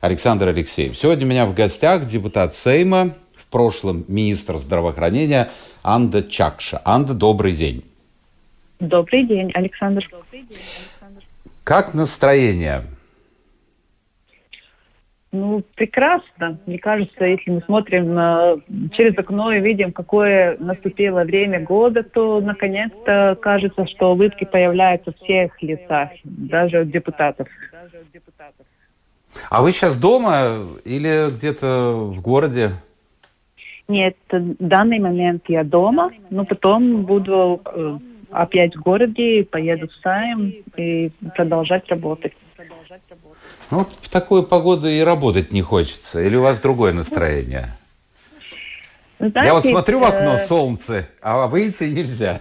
Александр Алексеев. Сегодня у меня в гостях депутат Сейма, в прошлом министр здравоохранения Анда Чакша. Анда, добрый день. Добрый день, Александр. Как настроение? Ну, прекрасно. Мне кажется, если мы смотрим на, через окно и видим, какое наступило время года, то наконец-то кажется, что улыбки появляются в всех лицах, даже у депутатов. А вы сейчас дома или где-то в городе? Нет, в данный момент я дома, но потом буду э, опять в городе, поеду в Сайм и продолжать работать. Ну, в такую погоду и работать не хочется. Или у вас другое настроение? Знаете, Я вот смотрю в окно, э... солнце, а выйти нельзя.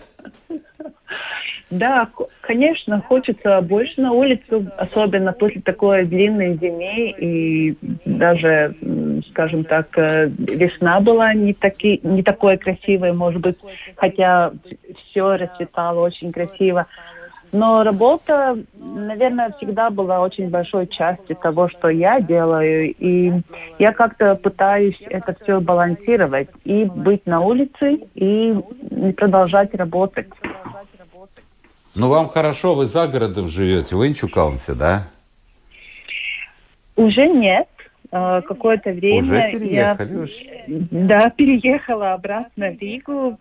Да, конечно, хочется больше на улицу, особенно после такой длинной зимы и даже, скажем так, э, весна была не, таки, не такой красивой, может быть, хотя все расцветало очень красиво. Но работа, наверное, всегда была очень большой частью того, что я делаю. И я как-то пытаюсь это все балансировать. И быть на улице, и продолжать работать. Ну, вам хорошо, вы за городом живете, вы Инчукалнсе, да? Уже нет. А, какое-то время Уже переехали я, уж. да, переехала обратно в Ригу,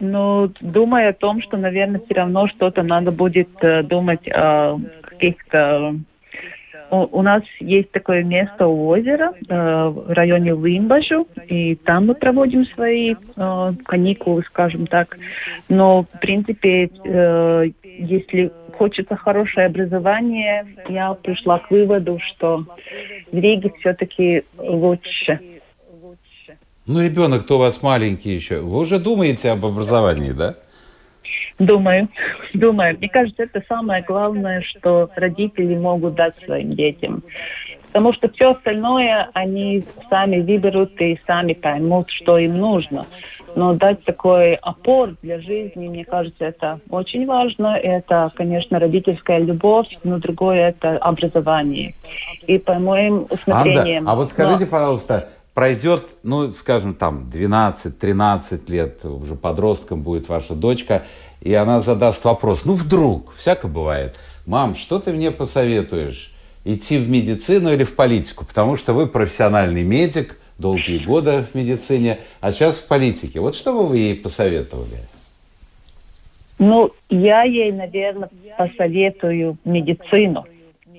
но думая о том, что, наверное, все равно что-то надо будет э, думать о каких-то у нас есть такое место у озера э, в районе Лимбажу, и там мы проводим свои э, каникулы, скажем так. Но, в принципе, э, если хочется хорошее образование, я пришла к выводу, что в Риге все-таки лучше. Ну, ребенок-то у вас маленький еще. Вы уже думаете об образовании, да? Думаю, думаю. Мне кажется, это самое главное, что родители могут дать своим детям. Потому что все остальное они сами выберут и сами поймут, что им нужно. Но дать такой опор для жизни, мне кажется, это очень важно. Это, конечно, родительская любовь, но другое это образование. И по моим усмотрениям... Анда, а вот скажите, но... пожалуйста, пройдет, ну, скажем, там, 12-13 лет, уже подростком будет ваша дочка, и она задаст вопрос, ну вдруг, всяко бывает, мам, что ты мне посоветуешь, идти в медицину или в политику, потому что вы профессиональный медик, долгие годы в медицине, а сейчас в политике. Вот что бы вы ей посоветовали? Ну, я ей, наверное, посоветую медицину.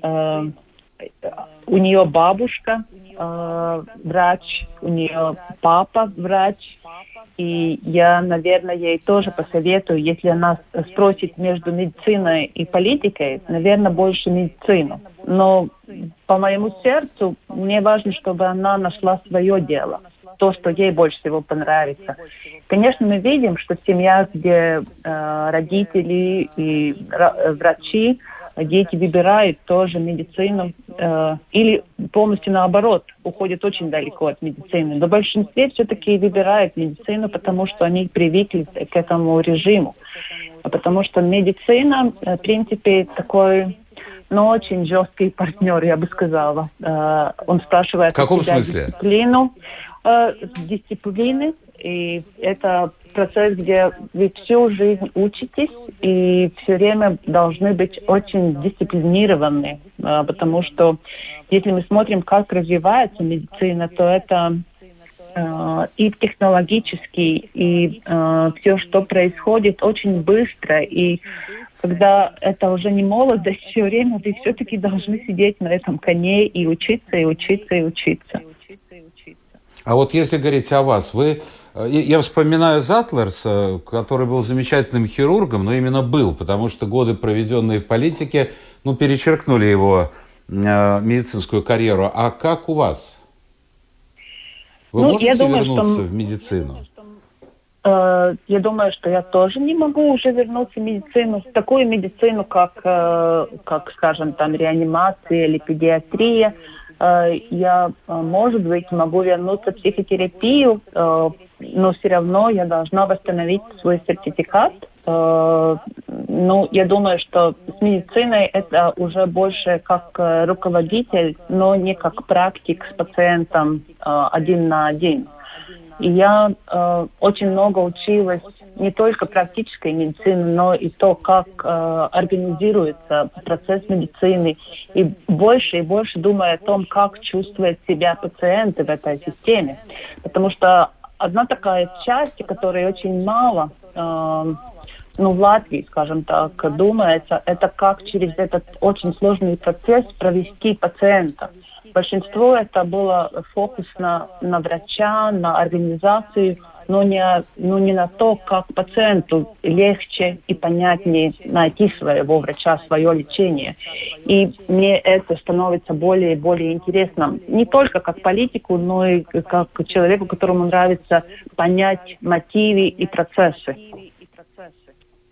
Э, у нее бабушка врач, у нее папа врач, и я, наверное, ей тоже посоветую, если она спросит между медициной и политикой, наверное, больше медицину. Но по моему сердцу мне важно, чтобы она нашла свое дело, то, что ей больше всего понравится. Конечно, мы видим, что в семьях, где э, родители и врачи, дети выбирают тоже медицину э, или полностью наоборот, уходят очень далеко от медицины. Но в большинстве все-таки выбирают медицину, потому что они привыкли к этому режиму. Потому что медицина, э, в принципе, такой но очень жесткий партнер, я бы сказала. Э, он спрашивает в каком смысле? дисциплину, э, дисциплины, и это процесс, где вы всю жизнь учитесь и все время должны быть очень дисциплинированы, а, потому что если мы смотрим, как развивается медицина, то это а, и технологически, и э, все, что происходит, очень быстро. И когда это уже не молодость, все время вы все-таки должны сидеть на этом коне и учиться, и учиться, и учиться. А вот если говорить о вас, вы я вспоминаю Затлерса, который был замечательным хирургом, но именно был, потому что годы, проведенные в политике, ну, перечеркнули его медицинскую карьеру. А как у вас? Вы ну, можете я думаю, вернуться что... в медицину? Э, я думаю, что я тоже не могу уже вернуться в медицину, в такую медицину, как, э, как скажем, там реанимация или педиатрия. Э, я, может быть, могу вернуться в психотерапию, но все равно я должна восстановить свой сертификат. Ну, я думаю, что с медициной это уже больше как руководитель, но не как практик с пациентом один на один. И я э, очень много училась не только практической медицины, но и то, как э, организируется процесс медицины. И больше и больше думаю о том, как чувствует себя пациенты в этой системе. Потому что одна такая часть, которой очень мало, э, ну, в Латвии, скажем так, думается, это как через этот очень сложный процесс провести пациента большинство это было фокус на, на врача, на организацию, но не, но не на то, как пациенту легче и понятнее найти своего врача, свое лечение. И мне это становится более и более интересным. Не только как политику, но и как человеку, которому нравится понять мотивы и процессы.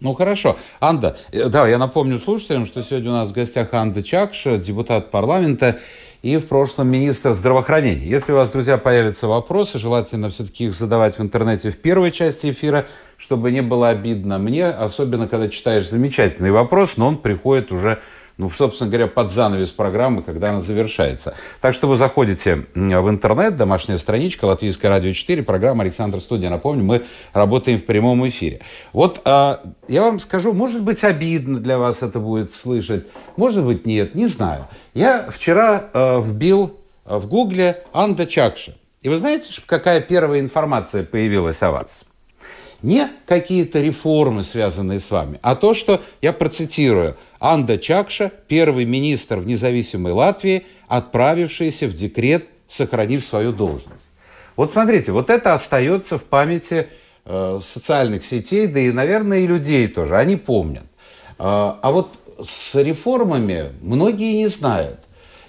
Ну хорошо. Анда, э, да, я напомню слушателям, что сегодня у нас в гостях Анда Чакша, депутат парламента и в прошлом министр здравоохранения. Если у вас, друзья, появятся вопросы, желательно все-таки их задавать в интернете в первой части эфира, чтобы не было обидно мне, особенно когда читаешь замечательный вопрос, но он приходит уже ну, собственно говоря, под занавес программы, когда она завершается. Так что вы заходите в интернет, домашняя страничка, Латвийское радио 4, программа Александр Студия. Напомню, мы работаем в прямом эфире. Вот а, я вам скажу, может быть, обидно для вас это будет слышать, может быть, нет, не знаю. Я вчера а, вбил в гугле Анда Чакша. И вы знаете, какая первая информация появилась о вас? Не какие-то реформы, связанные с вами, а то, что, я процитирую, Анда Чакша, первый министр в независимой Латвии, отправившийся в декрет, сохранив свою должность. Вот смотрите, вот это остается в памяти э, социальных сетей, да и, наверное, и людей тоже, они помнят. Э, а вот с реформами многие не знают.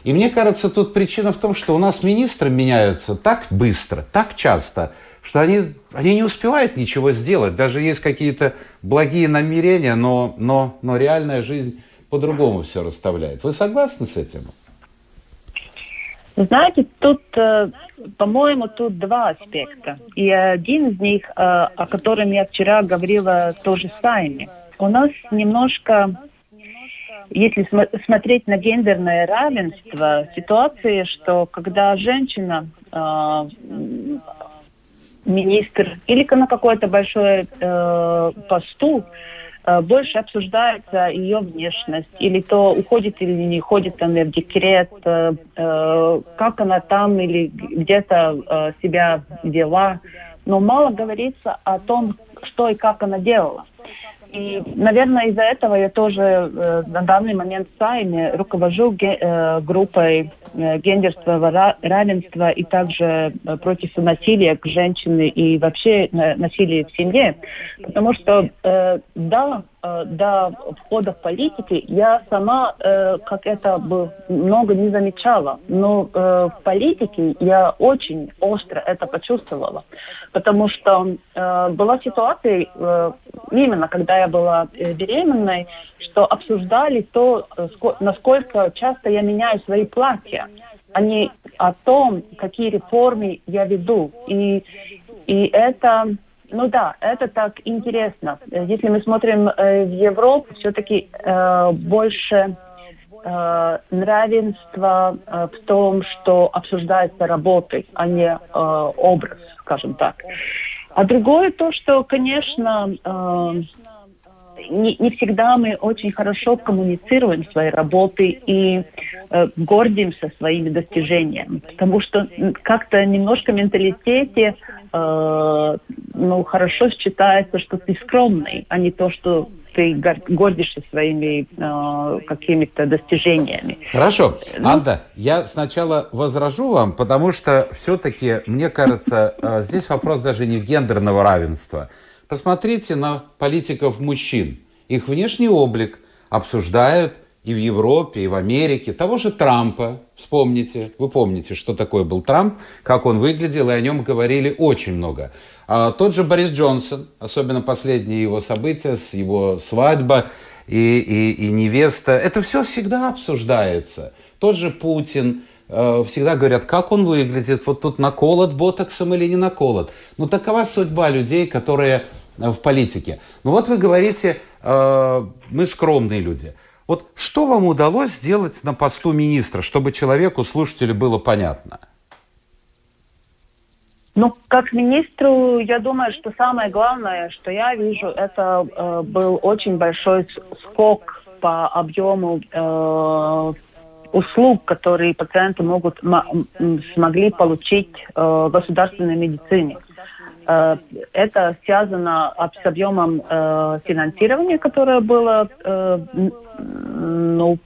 И мне кажется, тут причина в том, что у нас министры меняются так быстро, так часто – что они, они не успевают ничего сделать. Даже есть какие-то благие намерения, но, но, но реальная жизнь по-другому все расставляет. Вы согласны с этим? Знаете, тут, э, по-моему, тут два аспекта. И один из них, э, о котором я вчера говорила, тоже с вами. У нас немножко, если смотреть на гендерное равенство, ситуация, что когда женщина э, министр или на какой-то большой э, посту, э, больше обсуждается ее внешность, или то уходит или не уходит она в декрет, э, э, как она там или где-то э, себя вела. Но мало говорится о том, что и как она делала. И, наверное, из-за этого я тоже э, на данный момент в Сайме руковожу ге, э, группой э, гендерства, равенства и также э, против насилия к женщине и вообще э, насилия в семье. Потому что, э, да, до входа в политику я сама э, как это бы много не замечала, но э, в политике я очень остро это почувствовала, потому что э, была ситуация э, именно когда я была э, беременной, что обсуждали то, э, насколько часто я меняю свои платья, а не о том, какие реформы я веду, и и это ну да, это так интересно. Если мы смотрим э, в Европу, все-таки э, больше э, равенства э, в том, что обсуждается работой, а не э, образ, скажем так. А другое то, что, конечно, э, не, не всегда мы очень хорошо коммуницируем свои работы и э, гордимся своими достижениями, потому что как-то немножко в менталитете э, ну, хорошо считается, что ты скромный, а не то, что ты гордишься своими э, какими-то достижениями. Хорошо. Ну, Анда, я сначала возражу вам, потому что все-таки, мне кажется, э, здесь вопрос даже не в гендерного равенства. Посмотрите на политиков мужчин. Их внешний облик обсуждают и в Европе, и в Америке. Того же Трампа, вспомните, вы помните, что такое был Трамп, как он выглядел, и о нем говорили очень много. А тот же Борис Джонсон, особенно последние его события, с его свадьба и, и, и невеста, это все всегда обсуждается. Тот же Путин, всегда говорят, как он выглядит, вот тут наколот ботоксом или не наколот. Ну, такова судьба людей, которые э, в политике. Ну, вот вы говорите, э, мы скромные люди. Вот что вам удалось сделать на посту министра, чтобы человеку, слушателю было понятно? Ну, как министру, я думаю, что самое главное, что я вижу, это э, был очень большой скок по объему э, услуг, которые пациенты могут смогли получить э, в государственной медицине. Э, это связано с объемом э, финансирования, которое было э, ну,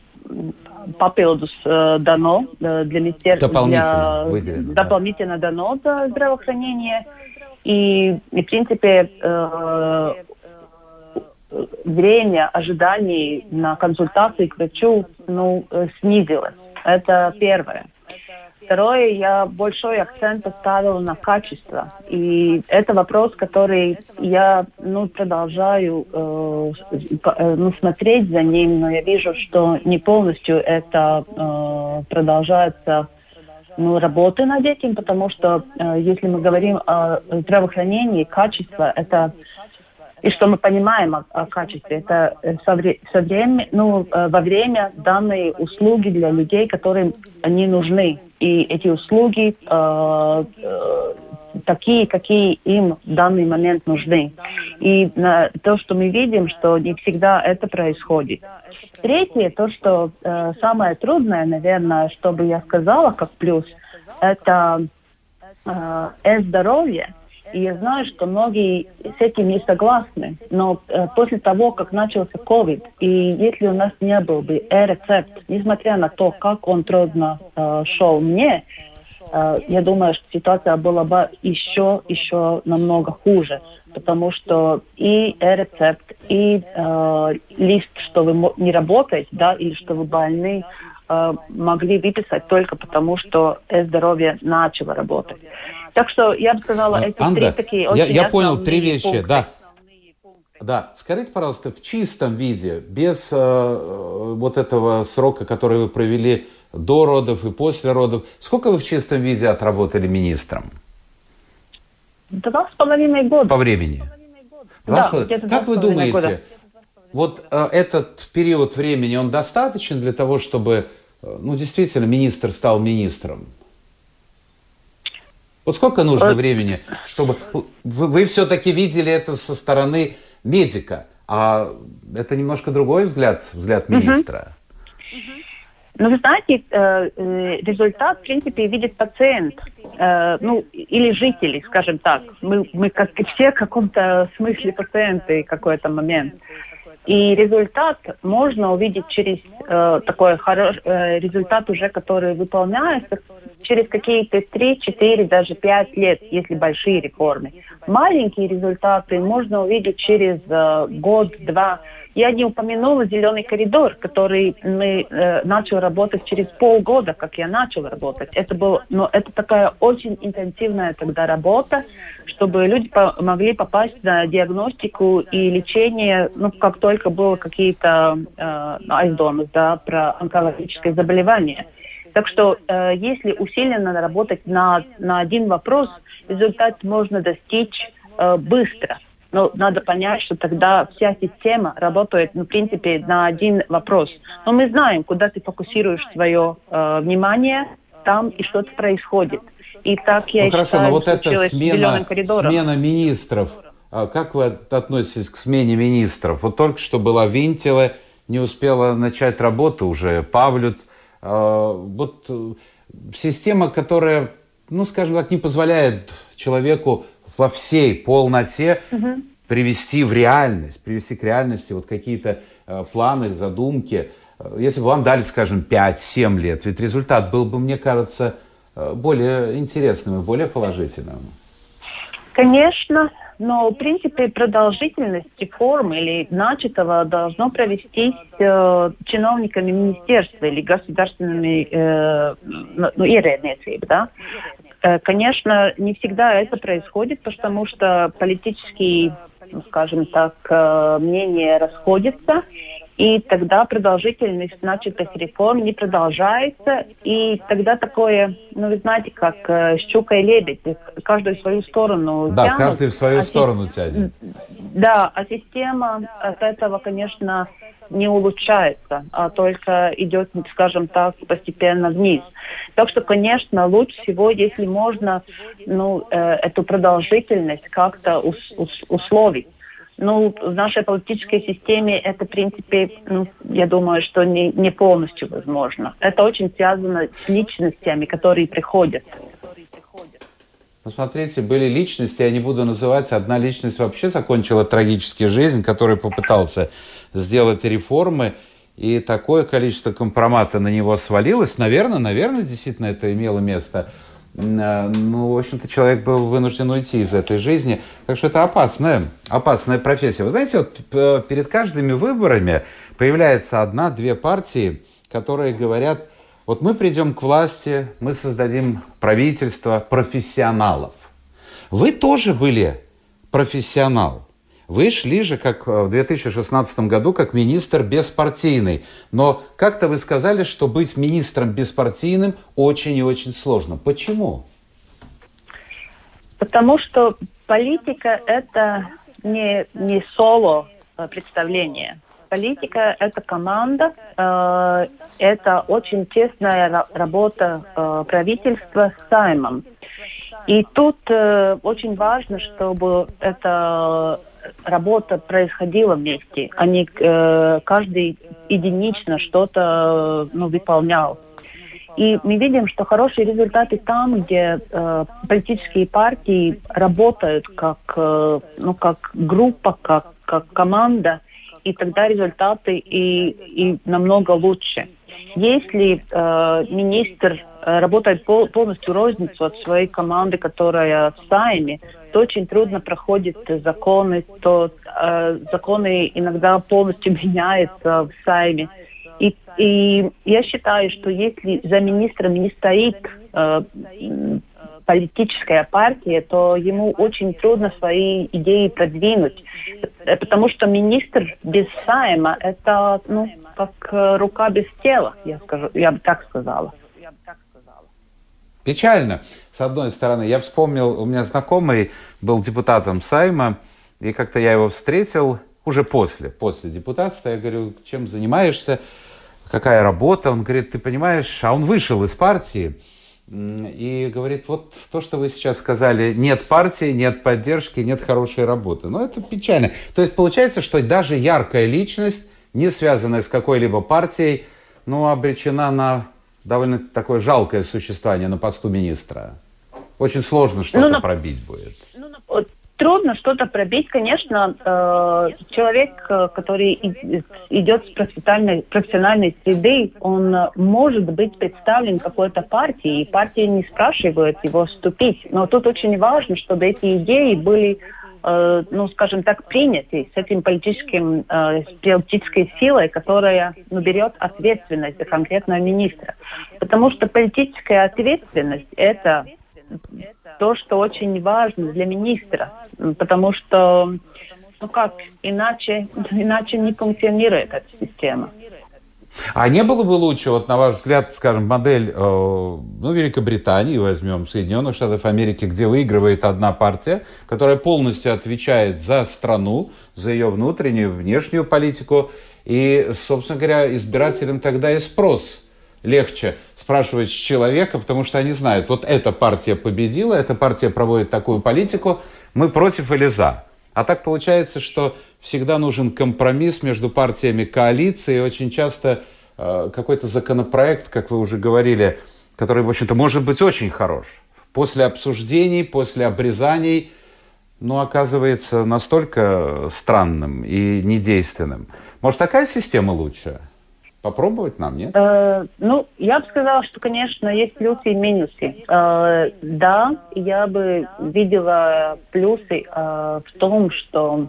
papildus дано для министерства, дополнительно, для, выделено, дополнительно да. дано для здравоохранения. И, и в принципе, э, время ожиданий на консультации к врачу ну, снизилось. Это первое. Второе, я большой акцент ставила на качество. И это вопрос, который я ну, продолжаю э, э, ну, смотреть за ним, но я вижу, что не полностью это э, продолжается ну, работы над этим, потому что э, если мы говорим о здравоохранении, качество это и что мы понимаем о, о качестве, это э, со, вре, со время, ну, э, во время данные услуги для людей, которым они нужны и эти услуги э, э, такие, какие им в данный момент нужны. И на, то, что мы видим, что не всегда это происходит. Третье, то, что э, самое трудное, наверное, что бы я сказала как плюс, это э, здоровье и я знаю, что многие с этим не согласны. Но э, после того, как начался COVID, и если у нас не был бы э-рецепт, несмотря на то, как он трудно э, шел мне, э, я думаю, что ситуация была бы еще, еще намного хуже. Потому что и э-рецепт, и э, лист, что вы не работаете, да, или что вы больны, э, могли выписать только потому, что э-здоровье начало работать. Так что я бы сказала, эти Анда, три такие очень Я, я понял три вещи, пункты. да. Да, скажите, пожалуйста, в чистом виде, без э, вот этого срока, который вы провели до родов и после родов, сколько вы в чистом виде отработали министром? Два с половиной года. По времени? Да, как вы думаете, года. вот э, этот период времени, он достаточен для того, чтобы, э, ну, действительно, министр стал министром? Вот сколько нужно времени, чтобы... Вы, вы все-таки видели это со стороны медика, а это немножко другой взгляд, взгляд министра. Ну, вы знаете, э, э, результат, в принципе, видит пациент, э, ну, или жители, скажем так. Мы, мы как все в каком-то смысле пациенты какой-то момент. И результат можно увидеть через э, такой хороший э, результат уже, который выполняется через какие-то 3, 4, даже 5 лет, если большие реформы. Маленькие результаты можно увидеть через э, год-два. Я не упомянула зеленый коридор, который мы э, начал работать через полгода, как я начал работать. Это был, но это такая очень интенсивная тогда работа, чтобы люди по могли попасть на диагностику и лечение, ну как только было какие-то э, да, про онкологическое заболевание. Так что э, если усиленно работать на, на один вопрос, результат можно достичь э, быстро. Но надо понять, что тогда вся система работает, ну, в принципе, на один вопрос. Но мы знаем, куда ты фокусируешь свое э, внимание, там и что-то происходит. И так я ну, хорошо, считаю, но вот эта смена, смена министров, а как вы относитесь к смене министров? Вот только что была Винтила, не успела начать работу уже Павлюц. А, вот э, система, которая, ну, скажем так, не позволяет человеку во всей полноте угу. привести в реальность, привести к реальности вот какие-то э, планы, задумки. Если бы вам дали, скажем, 5-7 лет, ведь результат был бы, мне кажется, э, более интересным и более положительным. Конечно, но, в принципе, продолжительность реформ или начатого должно провестись э, чиновниками министерства или государственными э, ну, ну ierēdniecība, да. Э, конечно, не всегда это происходит, потому что политические, ну, скажем так, э, мнения расходятся, и тогда продолжительность начатых реформ не продолжается, и тогда такое, ну, вы знаете, как э, щука и лебедь, каждую в свою сторону Да, тянут, каждый в свою а сторону тянет. Да, а система от этого, конечно, не улучшается, а только идет, скажем так, постепенно вниз. Так что, конечно, лучше всего, если можно ну, э, эту продолжительность как-то ус, ус, условить. Ну, в нашей политической системе это, в принципе, ну, я думаю, что не, не полностью возможно. Это очень связано с личностями, которые приходят. Ну, были личности, я не буду называть, одна личность вообще закончила трагически жизнь, который попытался сделать реформы, и такое количество компромата на него свалилось. Наверное, наверное, действительно это имело место – ну, в общем-то, человек был вынужден уйти из этой жизни. Так что это опасная, опасная профессия. Вы знаете, вот э, перед каждыми выборами появляется одна-две партии, которые говорят, вот мы придем к власти, мы создадим правительство профессионалов. Вы тоже были профессионал. Вы шли же, как э, в 2016 году, как министр беспартийный. Но как-то вы сказали, что быть министром беспартийным очень и очень сложно. Почему? Потому что политика – это не, не соло э, представление. Политика – это команда, э, это очень тесная работа э, правительства с Саймом. И тут э, очень важно, чтобы это работа происходила вместе, а не э, каждый единично что-то ну, выполнял. И мы видим, что хорошие результаты там, где э, политические партии работают как, э, ну, как группа, как, как команда, и тогда результаты и, и намного лучше. Если э, министр э, работает пол, полностью розницу от своей команды, которая в Сайме, то очень трудно проходят законы, то э, законы иногда полностью меняются в Сайме. И, и я считаю, что если за министром не стоит э, политическая партия, то ему очень трудно свои идеи продвинуть. Э, потому что министр без Сайма – это ну, как рука без тела, я, скажу, я бы так сказала. Печально, с одной стороны. Я вспомнил, у меня знакомый был депутатом Сайма, и как-то я его встретил уже после, после депутатства. Я говорю, чем занимаешься, какая работа? Он говорит, ты понимаешь, а он вышел из партии и говорит, вот то, что вы сейчас сказали, нет партии, нет поддержки, нет хорошей работы. Но это печально. То есть получается, что даже яркая личность, не связанная с какой-либо партией, ну, обречена на довольно такое жалкое существование на посту министра. Очень сложно что-то ну, пробить будет. Ну, трудно что-то пробить, конечно. Э, человек, э, который идет с профессиональной, профессиональной среды, он может быть представлен какой-то партией, и партия не спрашивает его вступить. Но тут очень важно, чтобы эти идеи были э, ну, скажем так, приняты с этим политическим, э, политической силой, которая ну, берет ответственность за конкретного министра. Потому что политическая ответственность – это то, что очень важно для министра, потому что, ну как, иначе, иначе не функционирует эта система. А не было бы лучше, вот на ваш взгляд, скажем, модель, э, ну, Великобритании, возьмем, Соединенных Штатов Америки, где выигрывает одна партия, которая полностью отвечает за страну, за ее внутреннюю, внешнюю политику, и, собственно говоря, избирателям тогда и спрос легче спрашивать человека, потому что они знают, вот эта партия победила, эта партия проводит такую политику, мы против или за. А так получается, что всегда нужен компромисс между партиями коалиции, очень часто э, какой-то законопроект, как вы уже говорили, который, в общем-то, может быть очень хорош. После обсуждений, после обрезаний, но оказывается настолько странным и недейственным. Может, такая система лучше? Попробовать нам, нет? Э, ну, я бы сказала, что, конечно, есть плюсы и минусы. Э, да, я бы видела плюсы э, в том, что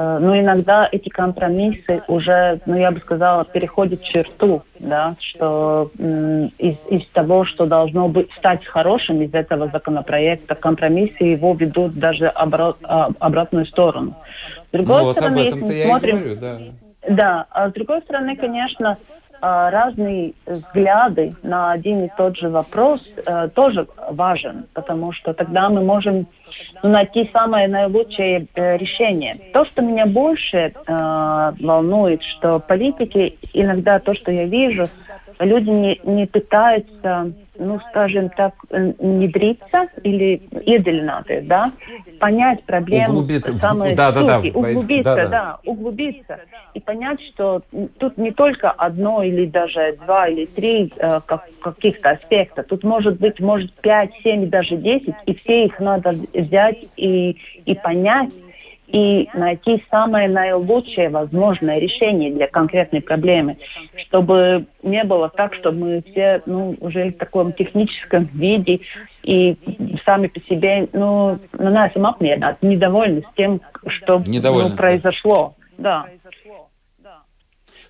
э, ну, иногда эти компромиссы уже, ну, я бы сказала, переходят черту, да, что из, из того, что должно быть, стать хорошим из этого законопроекта, компромиссы его ведут даже обра- а, обратную сторону. С другой ну, вот стороны, этом-то я смотрим, говорю, да. Да, а с другой стороны, конечно, разные взгляды на один и тот же вопрос э, тоже важен, потому что тогда мы можем ну, найти самое наилучшее э, решение. То, что меня больше э, волнует, что политики иногда то, что я вижу, люди не, не пытаются ну, скажем так, внедриться или издалека, да, понять проблему углубиться, самой да, да, да, углубиться, да, да. да, углубиться и понять, что тут не только одно или даже два или три э, как, каких-то аспекта, тут может быть, может пять, семь, даже десять, и все их надо взять и, и понять, и найти самое наилучшее возможное решение для конкретной проблемы, чтобы не было так, что мы все ну, уже в таком техническом виде и сами по себе ну, на нас apmierināti, недовольны с тем, что ну, произошло. Да.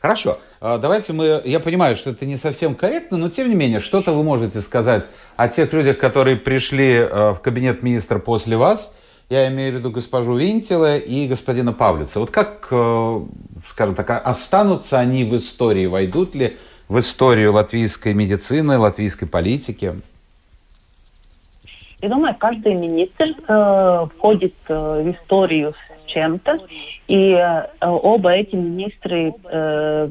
Хорошо, а, давайте мы, я понимаю, что это не совсем корректно, но тем не менее, что-то вы можете сказать о тех людях, которые пришли э, в кабинет министра после вас, я имею в виду госпожу Винтила и господина Павлица. Вот как, э, скажем так, останутся они в истории, войдут ли в историю латвийской медицины, латвийской политики? Я думаю, каждый министр э, входит э, в историю с чем-то, и э, оба эти министры э,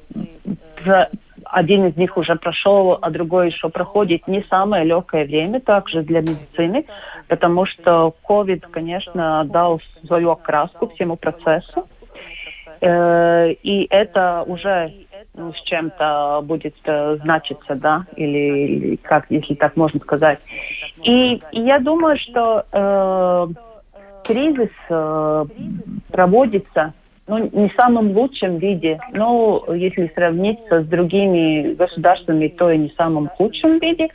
один из них уже прошел, а другой еще проходит не самое легкое время также для медицины, потому что COVID, конечно, дал свою окраску всему процессу. Э, и это уже ну, с чем-то будет э, значиться, да, или, как, если так можно сказать. И, и я думаю, что э, кризис э, проводится ну, не самом лучшем виде, но если сравнить с другими государствами, то и не самом худшем виде.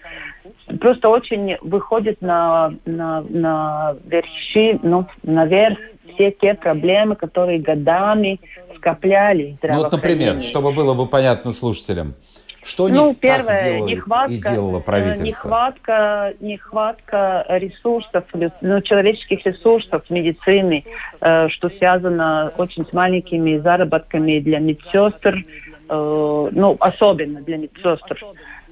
Просто очень выходит на, на, на верши, ну, наверх все те проблемы, которые годами скоплялись Ну вот, например, чтобы было бы понятно слушателям, что ну, не первое, так нехватка, и делало правительство? Нехватка, нехватка ресурсов, ну, человеческих ресурсов медицины, э, что связано очень с маленькими заработками для медсестр, э, ну, особенно для медсестр.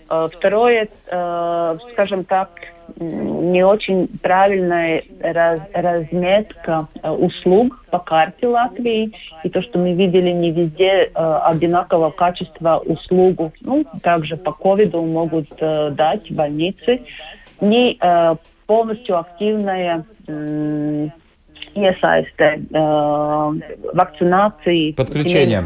Э, второе, э, скажем так, не очень правильная раз, разметка э, услуг по карте Латвии. И то, что мы видели не везде одинакового качества услугу. Ну, также по ковиду могут дать больницы. Не полностью активная iesaiste э, вакцинации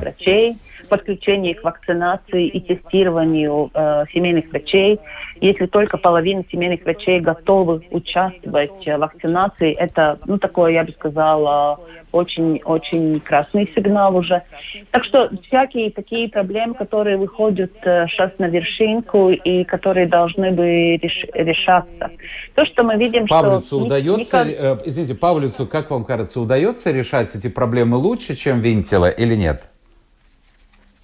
врачей подключение к вакцинации и тестированию э, семейных врачей. Если только половина семейных врачей готовы участвовать в вакцинации, это, ну, такое, я бы сказала, очень-очень красный сигнал уже. Так что всякие такие проблемы, которые выходят э, сейчас на вершинку и которые должны бы реш, решаться. То, что мы видим, Павлицу что... удается, никак... э, извините, Павлицу, как вам кажется, удается решать эти проблемы лучше, чем Винтила или нет?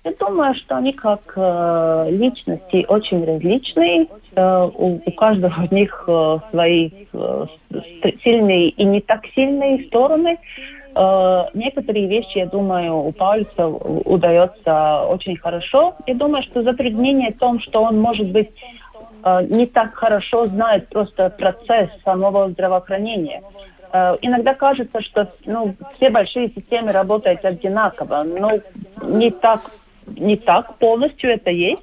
Я думаю, что они как э, личности очень различные. Э, у, у каждого из них э, свои э, сильные и не так сильные стороны. Э, некоторые вещи, я думаю, у Паульса удается очень хорошо. Я думаю, что затруднение в том, что он, может быть, э, не так хорошо знает просто процесс самого здравоохранения. Э, иногда кажется, что ну, все большие системы работают одинаково, но не так не так полностью это есть.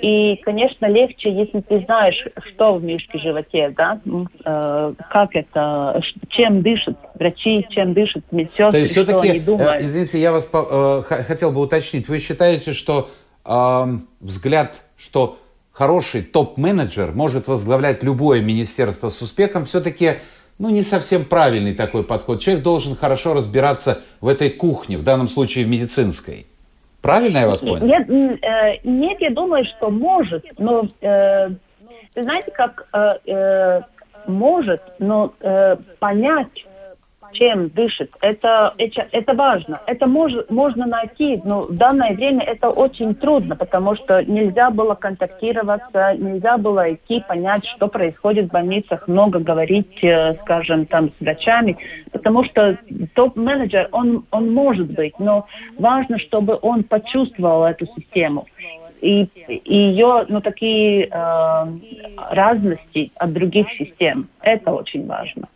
И, конечно, легче, если ты знаешь, что в мишке животе, да, э, как это, чем дышат врачи, чем дышат медсестры, То есть все-таки, э, извините, я вас э, хотел бы уточнить, вы считаете, что э, взгляд, что хороший топ-менеджер может возглавлять любое министерство с успехом, все-таки ну, не совсем правильный такой подход. Человек должен хорошо разбираться в этой кухне, в данном случае в медицинской. Правильно я вас понял? Нет, э, нет, я думаю, что может, но э, вы знаете, как э, э, может, но э, понять чем дышит. Это, это, важно. Это мож, можно найти, но в данное время это очень трудно, потому что нельзя было контактироваться, нельзя было идти, понять, что происходит в больницах, много говорить, э, скажем, там с врачами, потому что топ-менеджер, он, он может быть, но важно, чтобы он почувствовал эту систему и, и ее, ну, такие э, разности от других систем. Это очень важно.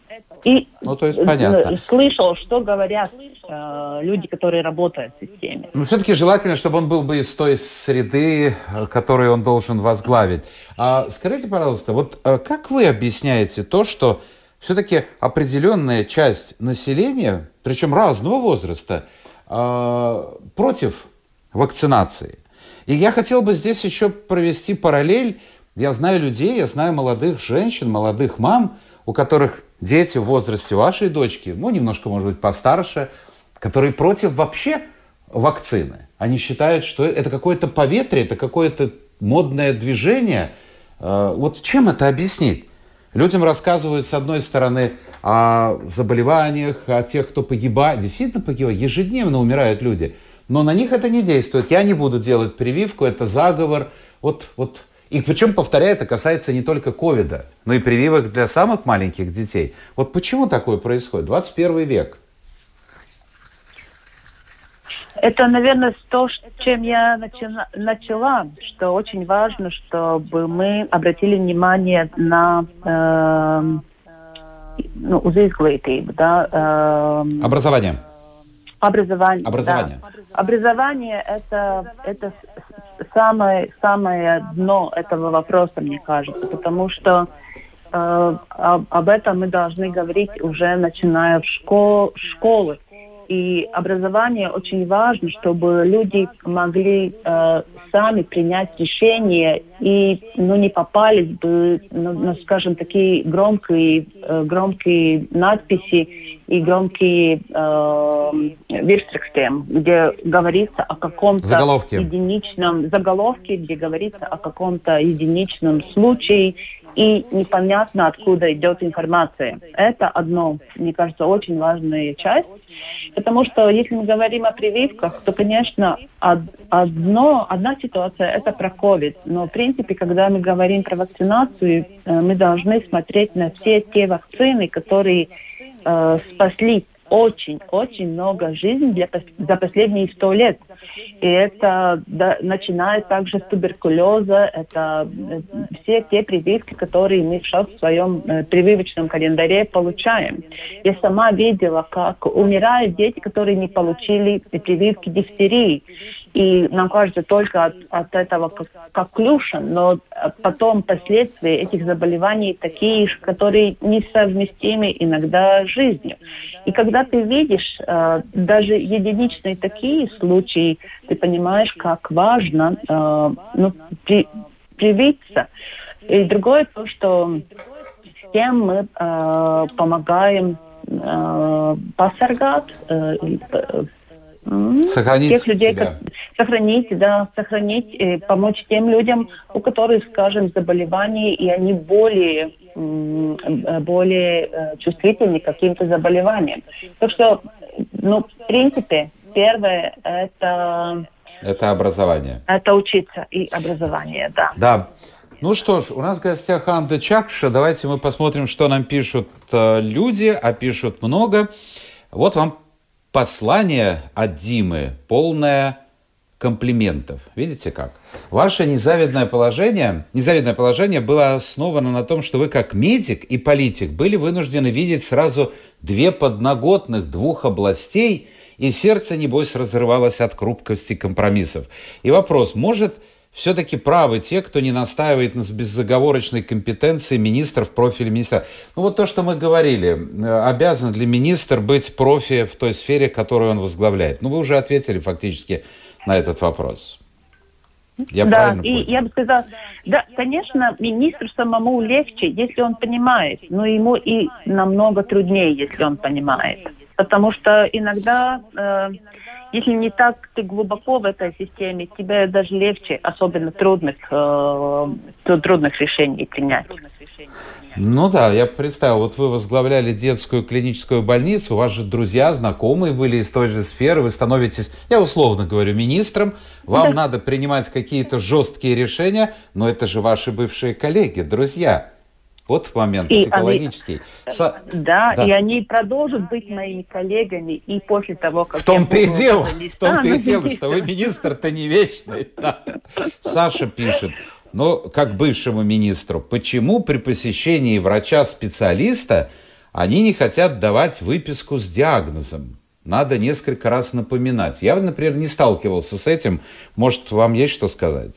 И ну, то есть, понятно. слышал, что говорят э, люди, которые работают в системе. Ну, все-таки желательно, чтобы он был бы из той среды, э, которую он должен возглавить. А скажите, пожалуйста, вот э, как вы объясняете то, что все-таки определенная часть населения, причем разного возраста, э, против вакцинации? И я хотел бы здесь еще провести параллель. Я знаю людей, я знаю молодых женщин, молодых мам, у которых дети в возрасте вашей дочки, ну, немножко, может быть, постарше, которые против вообще вакцины. Они считают, что это какое-то поветрие, это какое-то модное движение. Э, вот чем это объяснить? Людям рассказывают, с одной стороны, о заболеваниях, о тех, кто погибает. Действительно погибает. Ежедневно умирают люди. Но на них это не действует. Я не буду делать прививку, это заговор. Вот, вот и причем, повторяю, это касается не только ковида, но и прививок для самых маленьких детей. Вот почему такое происходит? 21 век. Это, наверное, то, чем я начала, начала, что очень важно, чтобы мы обратили внимание на э, ну, izglītību, да, э, образование. Образование. Образование. Да. Образование это это самое, самое дно этого вопроса, мне кажется, потому что э, об, об этом мы должны говорить уже начиная в школ, школы. И образование очень важно, чтобы люди могли э, сами принять решение и ну, не попались бы, ну, ну, скажем, такие громкие, э, громкие надписи и громкие э, где говорится о каком-то единичном заголовке, где говорится о каком-то единичном случае, и непонятно, откуда идет информация. Это одно, мне кажется, очень важная часть. Потому что если мы говорим о прививках, то, конечно, одно, одна ситуация – это про COVID. Но, в принципе, когда мы говорим про вакцинацию, э, мы должны смотреть на все те вакцины, которые э, спасли очень-очень много жизней для, за последние сто лет. И это да, начиная также с туберкулеза, это э, все те прививки, которые мы сейчас в своем э, прививочном календаре получаем. Я сама видела, как умирают дети, которые не получили прививки дифтерии. И нам кажется только от, от этого как, как клюша, но потом последствия этих заболеваний такие, которые несовместимы иногда с жизнью. И когда ты видишь э, даже единичные такие случаи, ты понимаешь, как важно э, ну, при, привиться. И другое то, что всем мы э, помогаем э, посоргать, э, Сохранить тех людей, себя. Как, сохранить, да, сохранить, э, помочь тем людям, у которых, скажем, заболевания, и они более, э, более э, чувствительны к каким-то заболеваниям. Так что, ну, в принципе, первое это... Это образование. Это учиться и образование, да. Да. Ну что ж, у нас в гостях Анда Чакша. Давайте мы посмотрим, что нам пишут э, люди, а пишут много. Вот вам послание от Димы, полное комплиментов. Видите как? Ваше незавидное положение, незавидное положение было основано на том, что вы как медик и политик были вынуждены видеть сразу две подноготных двух областей, и сердце, небось, разрывалось от хрупкости компромиссов. И вопрос, может все-таки правы те, кто не настаивает на беззаговорочной компетенции министров профиля министра. Ну вот то, что мы говорили, э, обязан ли министр быть профи в той сфере, которую он возглавляет? Ну вы уже ответили фактически на этот вопрос. Я да, и понял? я бы сказала, да, конечно, министру самому легче, если он понимает, но ему и намного труднее, если он понимает. потому что иногда, э, если не так ты глубоко в этой системе, тебе даже легче особенно трудных, э, трудных решений принять. Ну да, я представил, вот вы возглавляли детскую клиническую больницу, у вас же друзья, знакомые были из той же сферы, вы становитесь, я условно говорю, министром, вам да. надо принимать какие-то жесткие решения, но это же ваши бывшие коллеги, друзья. Вот момент и психологический. Они, Со... да, да, и они продолжат быть моими коллегами и после того, как в том-то и дело, в том-то и дело, что вы министр-то не вечный. Да. Саша пишет, но как бывшему министру, почему при посещении врача-специалиста они не хотят давать выписку с диагнозом? Надо несколько раз напоминать. Я, например, не сталкивался с этим. Может, вам есть что сказать?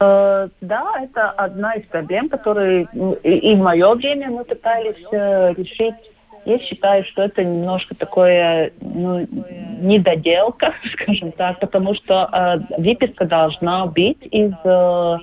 Э, да, это одна из проблем, которые и в мое время мы пытались э, решить. Я считаю, что это немножко такое ну, недоделка, скажем так, потому что э, выписка должна быть из, э,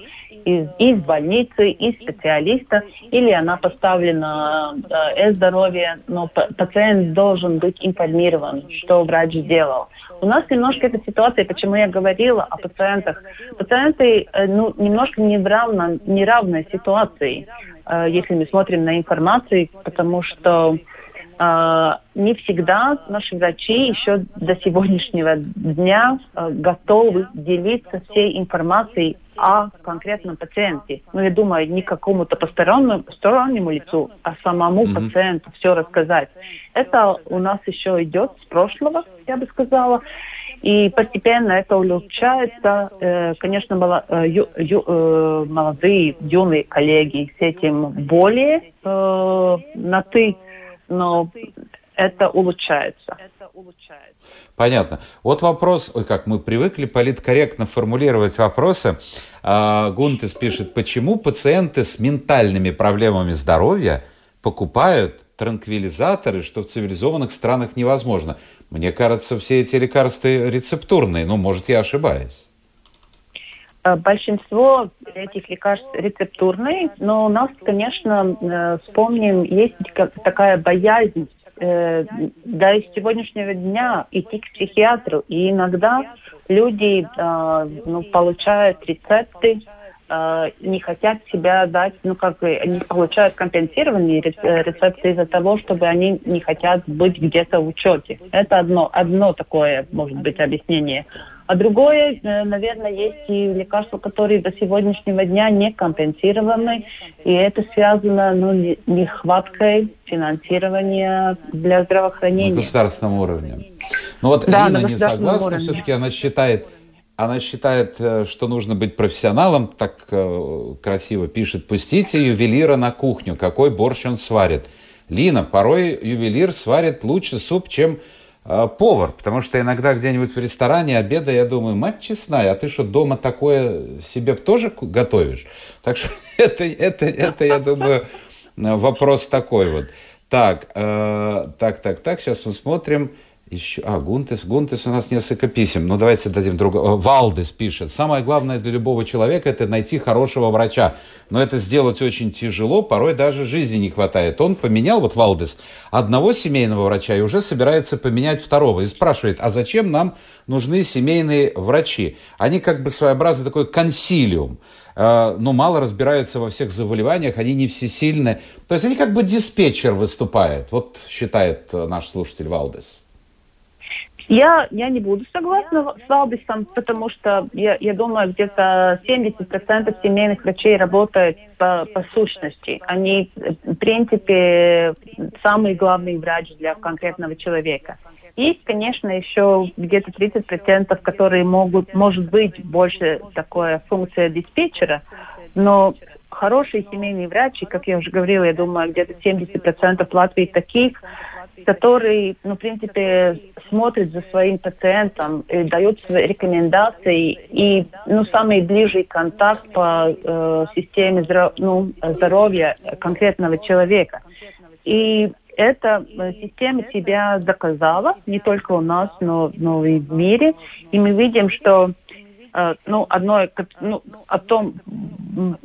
из, из больницы, из специалиста, или она поставлена э, здоровье, но пациент должен быть информирован, что врач сделал. У нас немножко эта ситуация, почему я говорила о пациентах. Пациенты э, ну, немножко не в равно, неравной ситуации, э, если мы смотрим на информацию, потому что э, не всегда наши врачи еще до сегодняшнего дня готовы делиться всей информацией о конкретном пациенте. Ну, я думаю, не какому-то постороннему, постороннему лицу, а самому mm-hmm. пациенту все рассказать. Это у нас еще идет с прошлого, я бы сказала. И постепенно это улучшается. Э, конечно, э, э, молодые, юные коллеги с этим более на «ты», но это улучшается. Понятно. Вот вопрос, ой, как мы привыкли политкорректно формулировать вопросы. А, Гунтес пишет, почему пациенты с ментальными проблемами здоровья покупают транквилизаторы, что в цивилизованных странах невозможно. Мне кажется, все эти лекарства рецептурные, но, может, я ошибаюсь. Э, большинство этих лекарств рецептурные, но у нас, конечно, э, вспомним, есть такая боязнь э, до сегодняшнего дня идти к психиатру. И иногда люди э, ну, получают рецепты, э, не хотят себя дать, ну как они получают компенсированные э, рецепты из-за того, чтобы они не хотят быть где-то в учете. Это одно, одно такое может быть объяснение. А другое, э, наверное, есть и лекарства, которые до сегодняшнего дня не компенсированы, и это связано ну, нехваткой финансирования для здравоохранения. На государственном уровне. Ну вот да, Лина не согласна, все-таки она считает, она считает, э, что нужно быть профессионалом, так э, красиво пишет, пустите ювелира на кухню, какой борщ он сварит. Лина, порой ювелир сварит лучше суп, чем повар, потому что иногда где-нибудь в ресторане обеда я думаю, мать честная, а ты что, дома такое себе тоже готовишь? Так что это, это, это я думаю, вопрос такой вот. Так, э, так, так, так, сейчас мы смотрим. Еще, а, Гунтес, Гунтес у нас несколько писем. Ну, давайте дадим другого. Валдес пишет. Самое главное для любого человека – это найти хорошего врача. Но это сделать очень тяжело, порой даже жизни не хватает. Он поменял, вот Валдес, одного семейного врача и уже собирается поменять второго. И спрашивает, а зачем нам нужны семейные врачи? Они как бы своеобразный такой консилиум э, но мало разбираются во всех заболеваниях, они не всесильны. То есть они как бы диспетчер выступает, вот считает э, наш слушатель Валдес. Я, я не буду согласна с Валбисом, потому что я, я думаю, где-то 70% семейных врачей работают по, по сущности. Они, в принципе, самый главный врач для конкретного человека. Есть, конечно, еще где-то 30%, которые могут, может быть, больше такая функция диспетчера, но хорошие семейные врачи, как я уже говорила, я думаю, где-то 70% Латвии таких, который, ну, в принципе, смотрит за своим пациентом, дает свои рекомендации и, ну, самый ближний контакт по э, системе здоров, ну, здоровья конкретного человека. И эта э, система себя доказала не только у нас, но, но и в мире. И мы видим, что э, ну, одно, ну, о том, ну,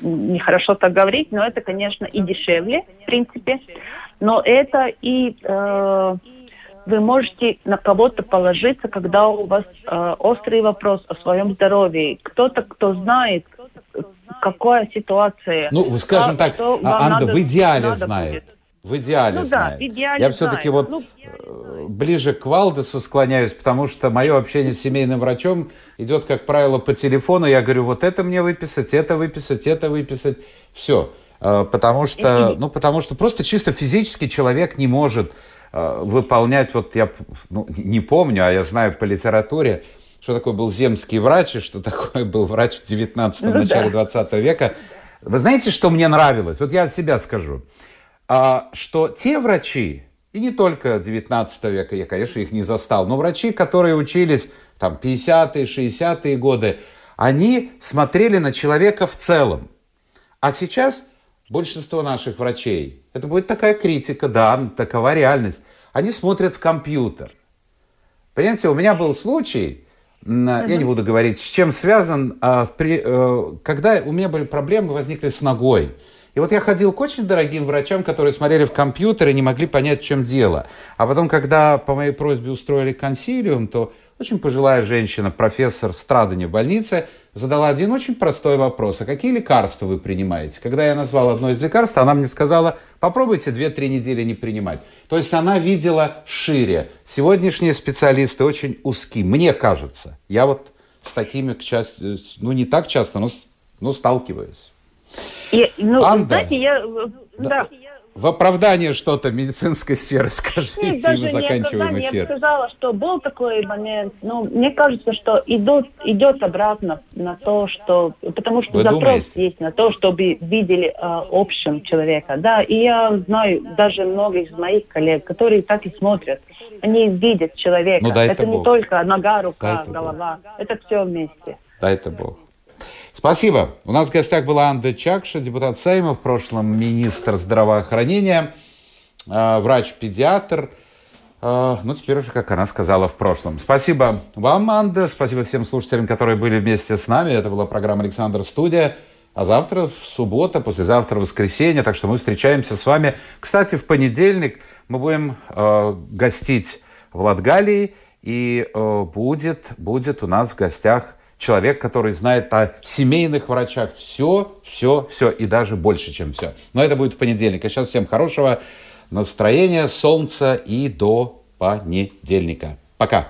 нехорошо так говорить, но это, конечно, и дешевле, в принципе, но это и э, вы можете на кого-то положиться, когда у вас э, острый вопрос о своем здоровье. Кто-то, кто знает, какая ситуация. Ну, скажем так, Анда, в идеале знает. Будет. В идеале ну, знает. Да, в идеале Я все-таки вот ну, э, ближе к Валдесу склоняюсь, потому что мое общение с семейным врачом идет, как правило, по телефону. Я говорю, вот это мне выписать, это выписать, это выписать. Все. Э, потому что, ну, потому что просто чисто физически человек не может э, выполнять, вот я ну, не помню, а я знаю по литературе, что такое был земский врач и что такое был врач в 19 ну, начале да. 20 века. Вы знаете, что мне нравилось? Вот я от себя скажу. А, что те врачи, и не только 19 века, я, конечно, их не застал, но врачи, которые учились там 50-е, 60-е годы, они смотрели на человека в целом. А сейчас большинство наших врачей, это будет такая критика, да, такова реальность, они смотрят в компьютер. Понимаете, у меня был случай, я не буду говорить, с чем связан, а, при, э, когда у меня были проблемы, возникли с ногой. И вот я ходил к очень дорогим врачам, которые смотрели в компьютер и не могли понять, в чем дело. А потом, когда по моей просьбе устроили консилиум, то очень пожилая женщина, профессор Страдани в больнице, задала один очень простой вопрос. А какие лекарства вы принимаете? Когда я назвал одно из лекарств, она мне сказала, попробуйте 2-3 недели не принимать. То есть она видела шире. Сегодняшние специалисты очень узки, мне кажется. Я вот с такими, ну не так часто, но, но сталкиваюсь. И, ну, Анда, знаете, я... Да. В оправдание что-то медицинской сферы скажите, Нет, даже и мы заканчиваем не эфир. Я сказала, что был такой момент, но ну, мне кажется, что идут, идет обратно на то, что... Потому что Вы запрос думаете? есть на то, чтобы видели э, общем человека. Да, и я знаю даже многих из моих коллег, которые так и смотрят. Они видят человека. Ну, это, это не только нога, рука, голова. Бог. Это все вместе. Дай это Бог. Спасибо. У нас в гостях была Анда Чакша, депутат Сейма, в прошлом министр здравоохранения, э, врач-педиатр. Э, ну, теперь уже, как она сказала, в прошлом. Спасибо вам, Анда. Спасибо всем слушателям, которые были вместе с нами. Это была программа «Александр Студия». А завтра суббота, послезавтра воскресенье, так что мы встречаемся с вами. Кстати, в понедельник мы будем э, гостить в Латгалии, и будет, будет у нас в гостях человек, который знает о семейных врачах все, все, все и даже больше, чем все. Но это будет в понедельник. А сейчас всем хорошего настроения, солнца и до понедельника. Пока.